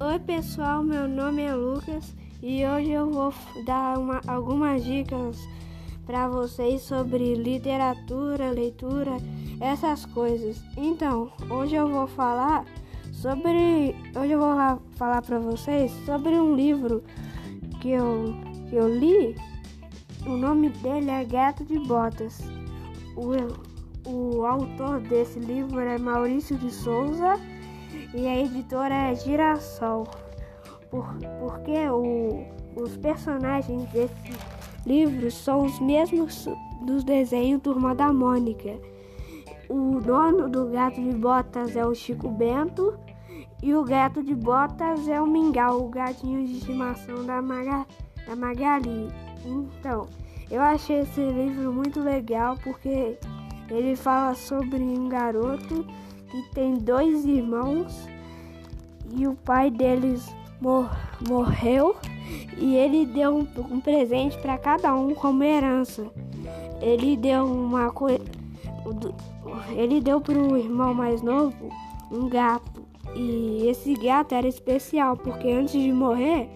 Oi pessoal, meu nome é Lucas e hoje eu vou dar uma, algumas dicas para vocês sobre literatura, leitura, essas coisas. Então, hoje eu vou falar sobre, hoje eu vou falar para vocês sobre um livro que eu, que eu li. O nome dele é Gato de Botas. O, o autor desse livro é Maurício de Souza e a editora é Girassol. Por, porque o, os personagens desse livro são os mesmos dos desenhos Turma da Mônica. O dono do gato de botas é o Chico Bento e o gato de botas é o Mingau, o gatinho de estimação da, Maga, da Magali. Então, eu achei esse livro muito legal porque ele fala sobre um garoto que tem dois irmãos e o pai deles mor morreu e ele deu um, um presente para cada um como herança. Ele deu uma. Ele deu para o irmão mais novo um gato. E esse gato era especial porque antes de morrer,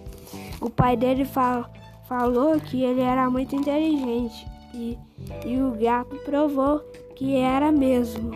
o pai dele fal falou que ele era muito inteligente. E, e o gato provou que era mesmo.